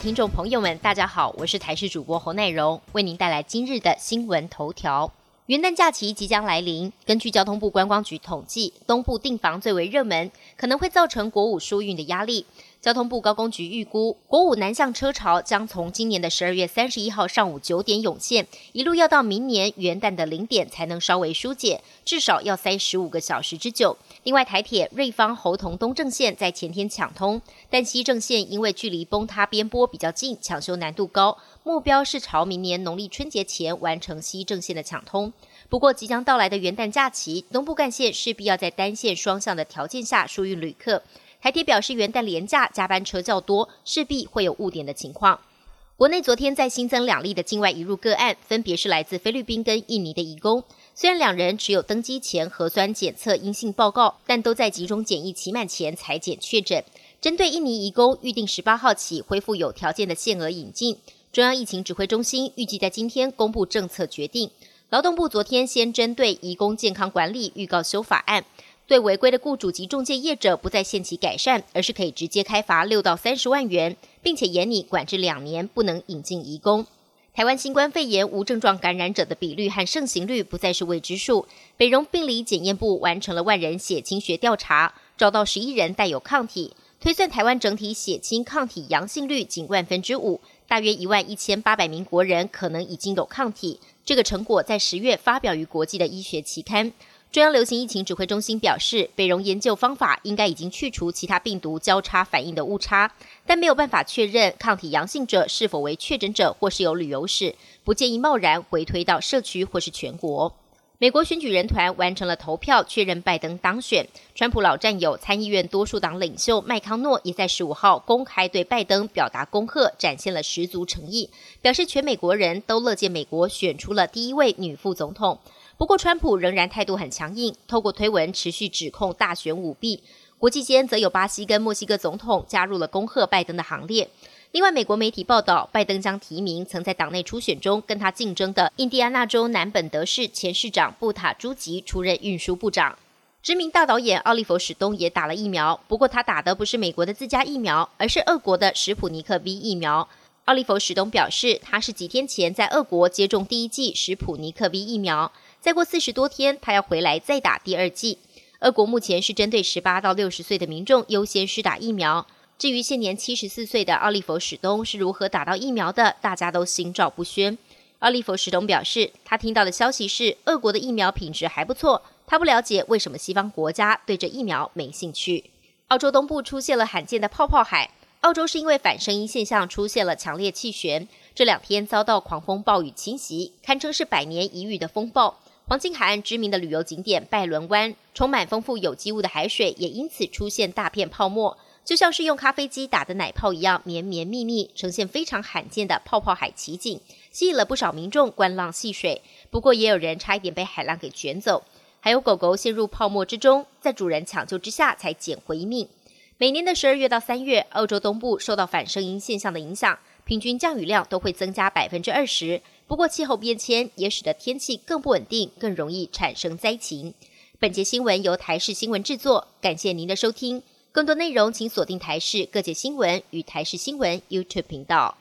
听众朋友们，大家好，我是台视主播侯乃荣，为您带来今日的新闻头条。元旦假期即将来临，根据交通部观光局统计，东部订房最为热门，可能会造成国五疏运的压力。交通部高工局预估，国五南向车潮将从今年的十二月三十一号上午九点涌现，一路要到明年元旦的零点才能稍微疏解，至少要塞十五个小时之久。另外，台铁瑞芳侯同东正线在前天抢通，但西正线因为距离崩塌边坡比较近，抢修难度高，目标是朝明年农历春节前完成西正线的抢通。不过，即将到来的元旦假期，东部干线势必要在单线双向的条件下疏运旅客。台铁表示，元旦连假加班车较多，势必会有误点的情况。国内昨天再新增两例的境外移入个案，分别是来自菲律宾跟印尼的移工。虽然两人只有登机前核酸检测阴性报告，但都在集中检疫期满前裁检确诊。针对印尼移工，预定十八号起恢复有条件的限额引进。中央疫情指挥中心预计在今天公布政策决定。劳动部昨天先针对移工健康管理预告修法案。对违规的雇主及中介业者，不再限期改善，而是可以直接开罚六到三十万元，并且严拟管制两年，不能引进移工。台湾新冠肺炎无症状感染者的比率和盛行率不再是未知数。北荣病理检验部完成了万人血清学调查，找到十一人带有抗体，推算台湾整体血清抗体阳性率仅万分之五，大约一万一千八百名国人可能已经有抗体。这个成果在十月发表于国际的医学期刊。中央流行疫情指挥中心表示，北荣研究方法应该已经去除其他病毒交叉反应的误差，但没有办法确认抗体阳性者是否为确诊者或是有旅游史，不建议贸然回推到社区或是全国。美国选举人团完成了投票，确认拜登当选。川普老战友、参议院多数党领袖麦康诺也在十五号公开对拜登表达恭贺，展现了十足诚意，表示全美国人都乐见美国选出了第一位女副总统。不过，川普仍然态度很强硬，透过推文持续指控大选舞弊。国际间则有巴西跟墨西哥总统加入了恭贺拜登的行列。另外，美国媒体报道，拜登将提名曾在党内初选中跟他竞争的印第安纳州南本德市前市长布塔朱吉出任运输部长。知名大导演奥利弗史东也打了疫苗，不过他打的不是美国的自家疫苗，而是俄国的史普尼克 V 疫苗。奥利弗史东表示，他是几天前在俄国接种第一剂史普尼克 V 疫苗。再过四十多天，他要回来再打第二剂。俄国目前是针对十八到六十岁的民众优先施打疫苗。至于现年七十四岁的奥利弗史东是如何打到疫苗的，大家都心照不宣。奥利弗史东表示，他听到的消息是俄国的疫苗品质还不错，他不了解为什么西方国家对这疫苗没兴趣。澳洲东部出现了罕见的泡泡海，澳洲是因为反声音现象出现了强烈气旋，这两天遭到狂风暴雨侵袭，堪称是百年一遇的风暴。黄金海岸知名的旅游景点拜伦湾，充满丰富有机物的海水也因此出现大片泡沫，就像是用咖啡机打的奶泡一样绵绵密密，呈现非常罕见的泡泡海奇景，吸引了不少民众观浪戏水。不过也有人差一点被海浪给卷走，还有狗狗陷入泡沫之中，在主人抢救之下才捡回一命。每年的十二月到三月，澳洲东部受到反声音现象的影响，平均降雨量都会增加百分之二十。不过，气候变迁也使得天气更不稳定，更容易产生灾情。本节新闻由台视新闻制作，感谢您的收听。更多内容请锁定台视各界新闻与台视新闻 YouTube 频道。